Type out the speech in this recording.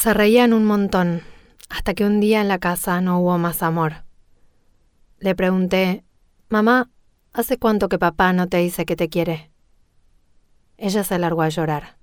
Se reían un montón, hasta que un día en la casa no hubo más amor. Le pregunté, Mamá, ¿hace cuánto que papá no te dice que te quiere? Ella se largó a llorar.